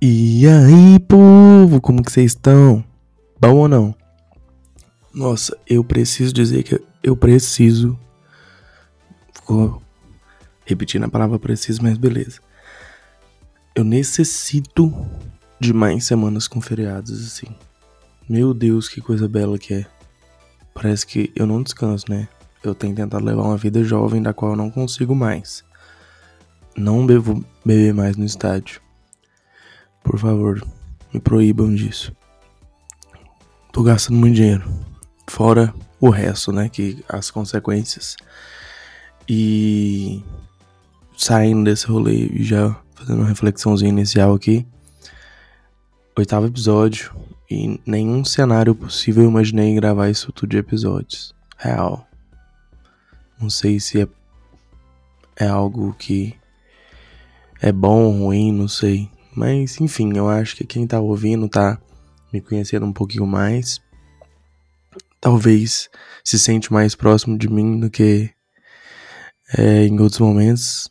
E aí, povo, como que vocês estão? Bom ou não? Nossa, eu preciso dizer que eu preciso. Ficou repetindo a palavra preciso, mas beleza. Eu necessito de mais semanas com feriados, assim. Meu Deus, que coisa bela que é. Parece que eu não descanso, né? Eu tenho tentado levar uma vida jovem da qual eu não consigo mais. Não devo beber mais no estádio. Por favor, me proíbam disso. Tô gastando muito dinheiro. Fora o resto, né? Que as consequências. E saindo desse rolê e já fazendo uma reflexãozinha inicial aqui. Oitavo episódio. E nenhum cenário possível eu imaginei gravar isso tudo de episódios. Real. Não sei se é, é algo que é bom ou ruim, não sei. Mas, enfim, eu acho que quem tá ouvindo tá me conhecendo um pouquinho mais. Talvez se sente mais próximo de mim do que é, em outros momentos.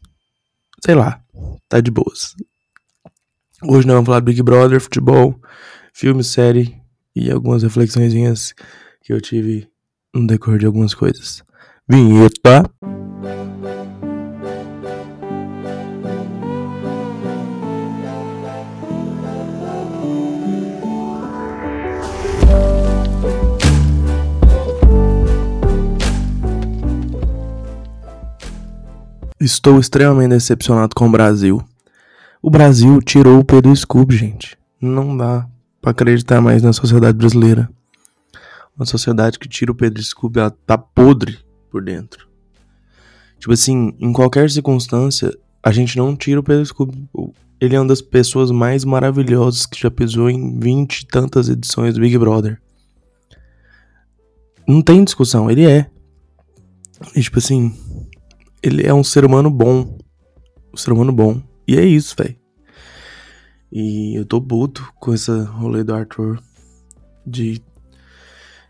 Sei lá, tá de boas. Hoje nós vamos falar Big Brother, futebol, filme, série e algumas reflexões que eu tive no decorrer de algumas coisas. Vinheta! Estou extremamente decepcionado com o Brasil. O Brasil tirou o Pedro Scooby, gente. Não dá para acreditar mais na sociedade brasileira. Uma sociedade que tira o Pedro Scooby, ela tá podre por dentro. Tipo assim, em qualquer circunstância, a gente não tira o Pedro Scooby. Ele é uma das pessoas mais maravilhosas que já pisou em vinte e tantas edições do Big Brother. Não tem discussão, ele é. E, tipo assim, ele é um ser humano bom. Um ser humano bom. E é isso, velho. E eu tô puto com essa rolê do Arthur. De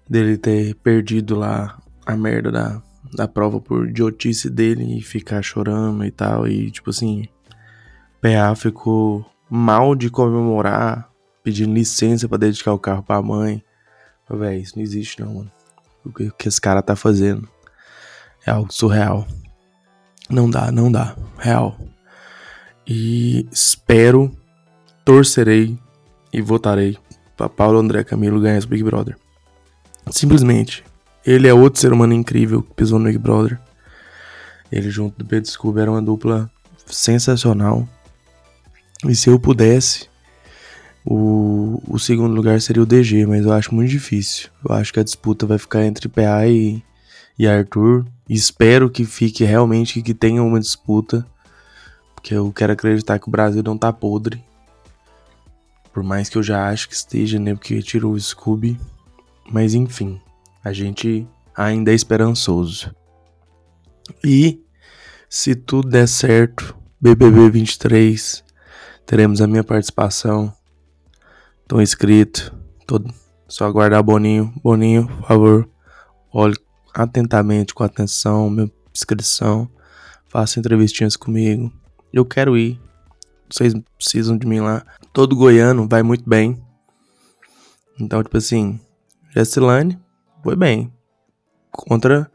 dele ter perdido lá a merda da, da prova por idiotice dele e ficar chorando e tal. E tipo assim, PA ficou mal de comemorar, pedindo licença para dedicar o carro pra mãe. Véi, isso não existe não, mano. O que, o que esse cara tá fazendo é algo surreal. Não dá, não dá. Real. E espero, torcerei e votarei para Paulo André Camilo ganhar esse Big Brother. Simplesmente. Ele é outro ser humano incrível que pisou no Big Brother. Ele junto do Pedro Scooby era uma dupla sensacional. E se eu pudesse, o, o segundo lugar seria o DG, mas eu acho muito difícil. Eu acho que a disputa vai ficar entre PA e, e Arthur. Espero que fique realmente que tenha uma disputa. Porque eu quero acreditar que o Brasil não tá podre. Por mais que eu já acho que esteja, né? Porque tirou o Scooby. Mas enfim, a gente ainda é esperançoso. E se tudo der certo, BBB 23, teremos a minha participação. Tô inscrito. Tô... Só aguardar Boninho. Boninho, por favor, olhe atentamente, com atenção, minha inscrição, faça entrevistinhas comigo. Eu quero ir. Vocês precisam de mim lá. Todo goiano vai muito bem. Então, tipo assim, Jessilane foi bem. Contra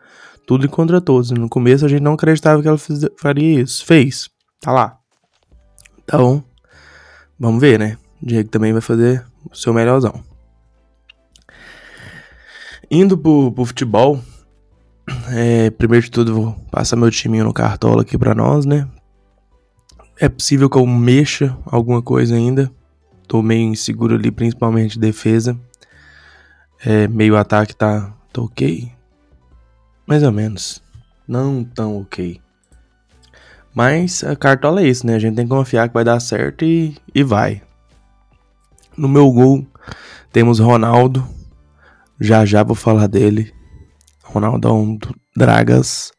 tudo e contra todos. No começo a gente não acreditava que ela fiz, faria isso. Fez. Tá lá. Então, vamos ver, né? O Diego também vai fazer o seu melhorzão. Indo pro, pro futebol, é, primeiro de tudo, vou passar meu timinho no cartola aqui pra nós, né? É possível que eu mexa alguma coisa ainda. Tô meio inseguro ali, principalmente defesa. É, meio ataque tá, tá ok. Mais ou menos. Não tão ok. Mas a cartola é isso, né? A gente tem que confiar que vai dar certo e, e vai. No meu gol temos Ronaldo. Já já vou falar dele. Ronaldão Dragas.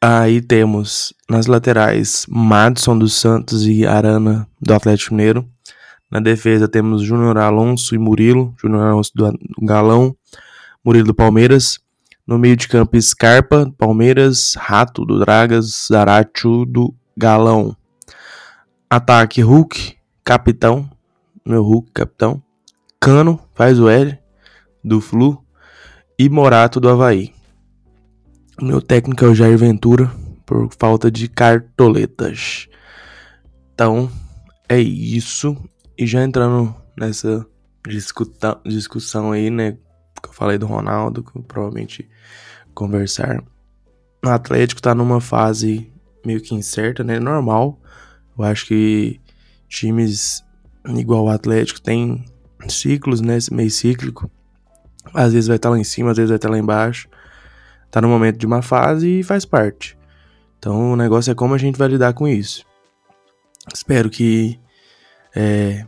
Aí temos nas laterais Madison dos Santos e Arana do Atlético Mineiro. Na defesa temos Júnior Alonso e Murilo. Júnior Alonso do Galão, Murilo do Palmeiras. No meio de campo, Scarpa, Palmeiras, Rato do Dragas, Zaratio do Galão. Ataque Hulk, capitão, meu Hulk capitão. Cano faz o L do Flu e Morato do Havaí. Meu técnico é o Jair Ventura por falta de cartoletas. Então, é isso. E já entrando nessa discussão aí, né? Que eu falei do Ronaldo, que eu provavelmente conversar. O Atlético tá numa fase meio que incerta, né? Normal. Eu acho que times igual o Atlético tem ciclos, né? Meio cíclico. Às vezes vai estar tá lá em cima, às vezes vai estar tá lá embaixo. Tá no momento de uma fase e faz parte. Então o negócio é como a gente vai lidar com isso. Espero que é,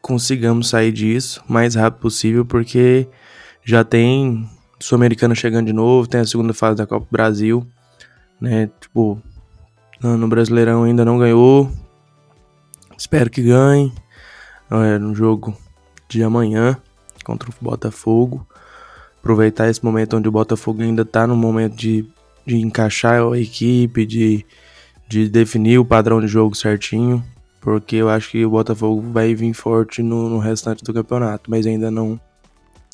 consigamos sair disso o mais rápido possível, porque já tem Sul-Americana chegando de novo, tem a segunda fase da Copa do Brasil, né? Tipo, no Brasileirão ainda não ganhou. Espero que ganhe é, no jogo de amanhã contra o Botafogo. Aproveitar esse momento onde o Botafogo ainda tá no momento de, de encaixar a equipe, de, de definir o padrão de jogo certinho porque eu acho que o Botafogo vai vir forte no, no restante do campeonato, mas ainda não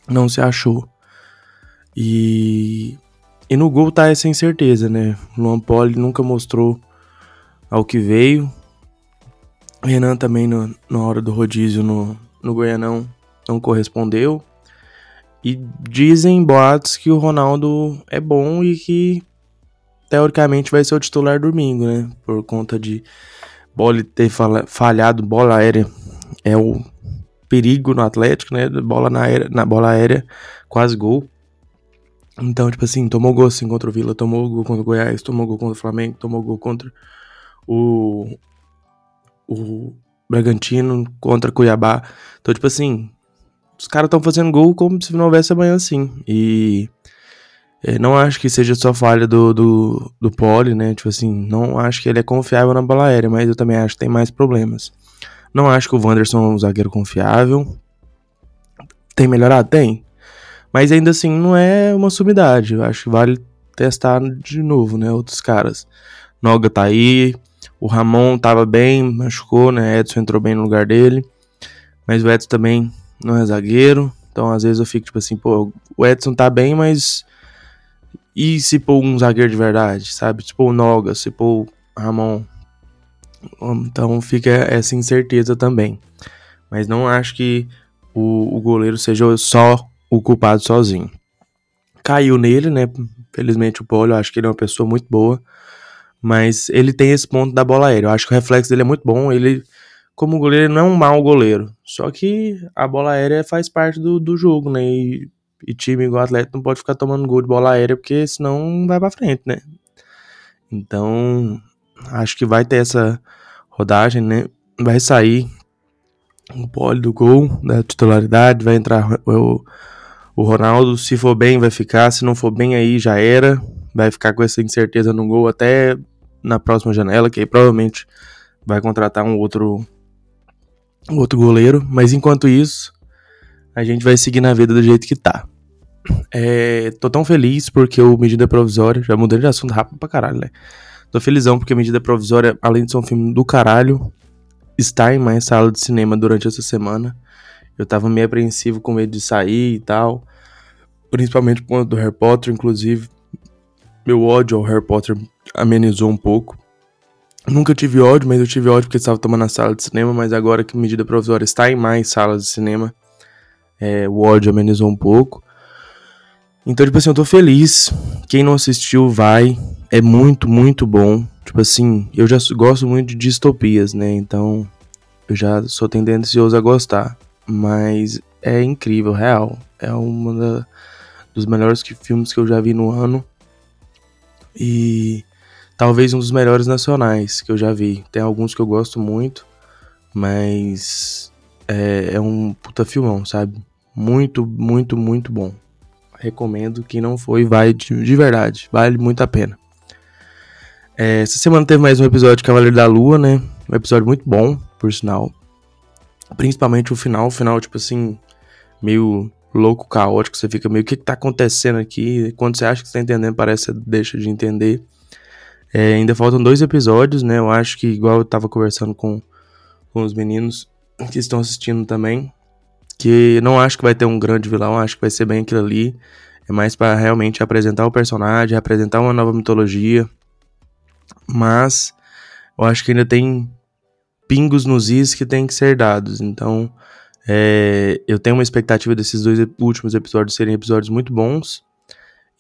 não se achou. E, e no gol tá essa incerteza, né? Luan Poli nunca mostrou ao que veio. Renan também no, na hora do rodízio no, no Goianão não correspondeu. E dizem boatos que o Ronaldo é bom e que teoricamente vai ser o titular domingo, né? Por conta de Bola ter falhado bola aérea é o perigo no Atlético, né? Bola na, aérea, na bola aérea, quase gol. Então, tipo assim, tomou gol assim contra o Vila, tomou gol contra o Goiás, tomou gol contra o Flamengo, tomou gol contra o, o Bragantino, contra o Cuiabá. Então, tipo assim, os caras estão fazendo gol como se não houvesse amanhã assim. E é, não acho que seja só falha do, do, do né? Tipo assim, não acho que ele é confiável na bola aérea, mas eu também acho que tem mais problemas. Não acho que o Wanderson é um zagueiro confiável. Tem melhorado? Tem. Mas ainda assim, não é uma sumidade. Eu acho que vale testar de novo, né? Outros caras. Noga tá aí. O Ramon tava bem, machucou, né? Edson entrou bem no lugar dele. Mas o Edson também não é zagueiro. Então, às vezes eu fico tipo assim, pô, o Edson tá bem, mas e se pôr um zagueiro de verdade, sabe? Pôr o Noga, se pôr o Ramon. Então fica essa incerteza também. Mas não acho que o, o goleiro seja só o culpado sozinho. Caiu nele, né? Felizmente o Polo, eu acho que ele é uma pessoa muito boa. Mas ele tem esse ponto da bola aérea. Eu acho que o reflexo dele é muito bom. Ele, como goleiro, não é um mau goleiro. Só que a bola aérea faz parte do, do jogo, né? E e time igual Atlético não pode ficar tomando gol de bola aérea, porque senão não vai pra frente, né? Então, acho que vai ter essa rodagem, né? Vai sair o pole do gol, da titularidade, vai entrar o, o Ronaldo. Se for bem, vai ficar. Se não for bem, aí já era. Vai ficar com essa incerteza no gol até na próxima janela, que aí provavelmente vai contratar um outro, um outro goleiro. Mas enquanto isso, a gente vai seguir na vida do jeito que tá. É, tô tão feliz porque o Medida Provisória, já mudei de assunto rápido pra caralho, né? Tô felizão porque Medida Provisória, além de ser um filme do caralho, está em mais sala de cinema durante essa semana. Eu tava meio apreensivo com medo de sair e tal. Principalmente por conta do Harry Potter, inclusive. Meu ódio ao Harry Potter amenizou um pouco. Nunca tive ódio, mas eu tive ódio porque estava tomando a sala de cinema. Mas agora que medida provisória está em mais salas de cinema, é, o ódio amenizou um pouco. Então, tipo assim, eu tô feliz. Quem não assistiu, vai. É muito, muito bom. Tipo assim, eu já gosto muito de distopias, né? Então, eu já sou tendencioso a gostar. Mas é incrível, real. É um dos melhores que, filmes que eu já vi no ano. E talvez um dos melhores nacionais que eu já vi. Tem alguns que eu gosto muito, mas é, é um puta filmão, sabe? Muito, muito, muito bom recomendo. Quem não foi, vai de, de verdade. Vale muito a pena. É, essa semana teve mais um episódio de Cavaleiro da Lua, né? Um episódio muito bom, por sinal. Principalmente o final. O final, tipo assim, meio louco, caótico. Você fica meio, o que, que tá acontecendo aqui? Quando você acha que você tá entendendo, parece que você deixa de entender. É, ainda faltam dois episódios, né? Eu acho que, igual eu tava conversando com com os meninos que estão assistindo também. Que não acho que vai ter um grande vilão, acho que vai ser bem aquilo ali. É mais para realmente apresentar o personagem, apresentar uma nova mitologia. Mas eu acho que ainda tem pingos nos is que tem que ser dados. Então, é, eu tenho uma expectativa desses dois últimos episódios serem episódios muito bons.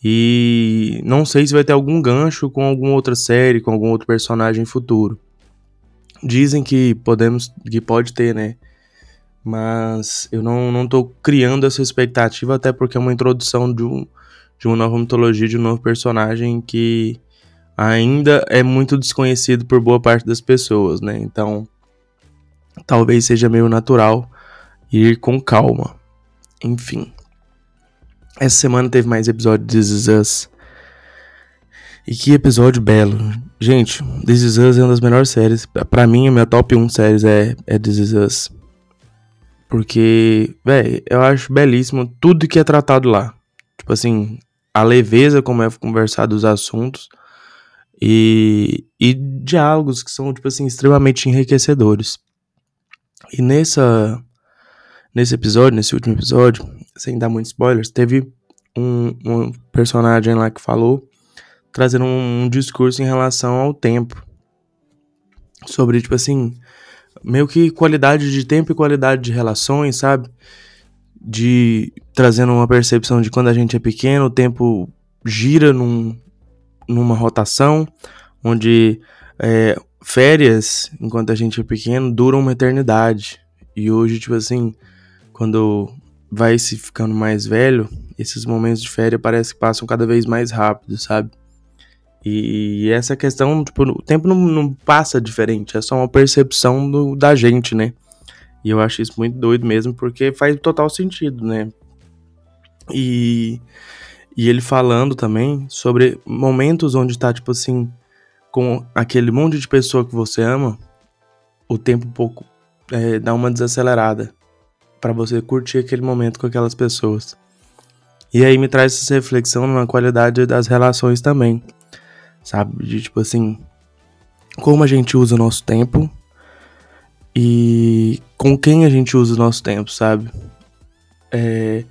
E não sei se vai ter algum gancho com alguma outra série, com algum outro personagem futuro. Dizem que podemos, que pode ter, né? Mas eu não, não tô criando essa expectativa, até porque é uma introdução de, um, de uma nova mitologia, de um novo personagem que ainda é muito desconhecido por boa parte das pessoas, né? Então, talvez seja meio natural ir com calma. Enfim. Essa semana teve mais episódio de This Is Us. E que episódio belo. Gente, This Is Us é uma das melhores séries. Pra mim, a minha top 1 séries é, é This Is Us. Porque, velho, eu acho belíssimo tudo que é tratado lá. Tipo assim, a leveza como é conversado os assuntos. E, e diálogos que são, tipo assim, extremamente enriquecedores. E nessa nesse episódio, nesse último episódio, sem dar muitos spoilers, teve um, um personagem lá que falou, trazendo um, um, discurso em relação ao tempo. Sobre, tipo assim, meio que qualidade de tempo e qualidade de relações, sabe? De trazendo uma percepção de quando a gente é pequeno, o tempo gira num, numa rotação, onde é, férias, enquanto a gente é pequeno, duram uma eternidade. E hoje, tipo assim, quando vai se ficando mais velho, esses momentos de férias parece que passam cada vez mais rápido, sabe? E essa questão, tipo, o tempo não, não passa diferente, é só uma percepção do, da gente, né? E eu acho isso muito doido mesmo, porque faz total sentido, né? E, e ele falando também sobre momentos onde tá, tipo assim, com aquele monte de pessoa que você ama, o tempo pouco é, dá uma desacelerada para você curtir aquele momento com aquelas pessoas. E aí me traz essa reflexão na qualidade das relações também. Sabe? De tipo assim, como a gente usa o nosso tempo e com quem a gente usa o nosso tempo, sabe? É,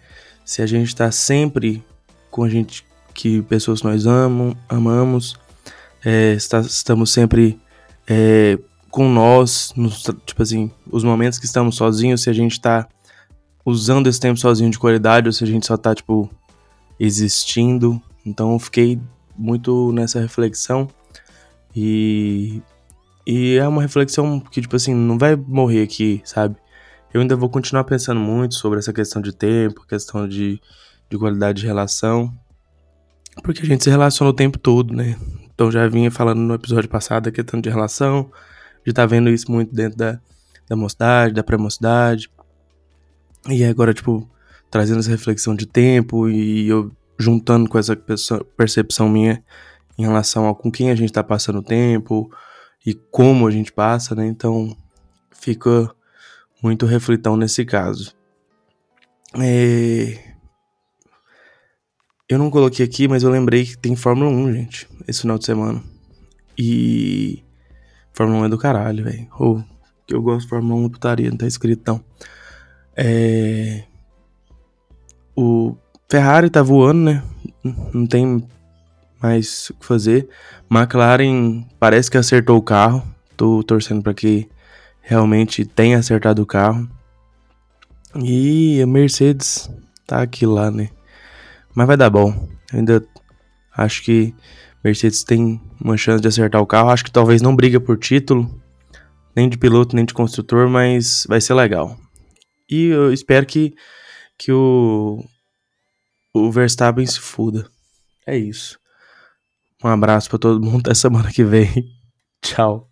se a gente tá sempre com a gente que pessoas que nós amam, amamos, é, está, estamos sempre é, com nós, nos, tipo assim, os momentos que estamos sozinhos, se a gente tá usando esse tempo sozinho de qualidade ou se a gente só tá, tipo, existindo. Então eu fiquei muito nessa reflexão e. E é uma reflexão que, tipo assim, não vai morrer aqui, sabe? Eu ainda vou continuar pensando muito sobre essa questão de tempo, questão de, de qualidade de relação. Porque a gente se relaciona o tempo todo, né? Então já vinha falando no episódio passado a questão de relação, de tá vendo isso muito dentro da, da mocidade, da pré-mocidade. E agora, tipo, trazendo essa reflexão de tempo e eu juntando com essa percepção minha em relação a com quem a gente tá passando o tempo e como a gente passa, né? Então, fica muito reflitão nesse caso. É... Eu não coloquei aqui, mas eu lembrei que tem Fórmula 1, gente, esse final de semana. E. Fórmula 1 é do caralho, velho. Oh, que eu gosto de Fórmula 1 putaria, não tá escrito não. É... O Ferrari tá voando, né? Não tem mais o que fazer. McLaren parece que acertou o carro. Tô torcendo para que realmente tenha acertado o carro. E a Mercedes tá aqui lá, né? Mas vai dar bom. Ainda acho que Mercedes tem uma chance de acertar o carro. Acho que talvez não briga por título, nem de piloto, nem de construtor, mas vai ser legal. E eu espero que, que o, o Verstappen se fuda. É isso. Um abraço para todo mundo até semana que vem. Tchau.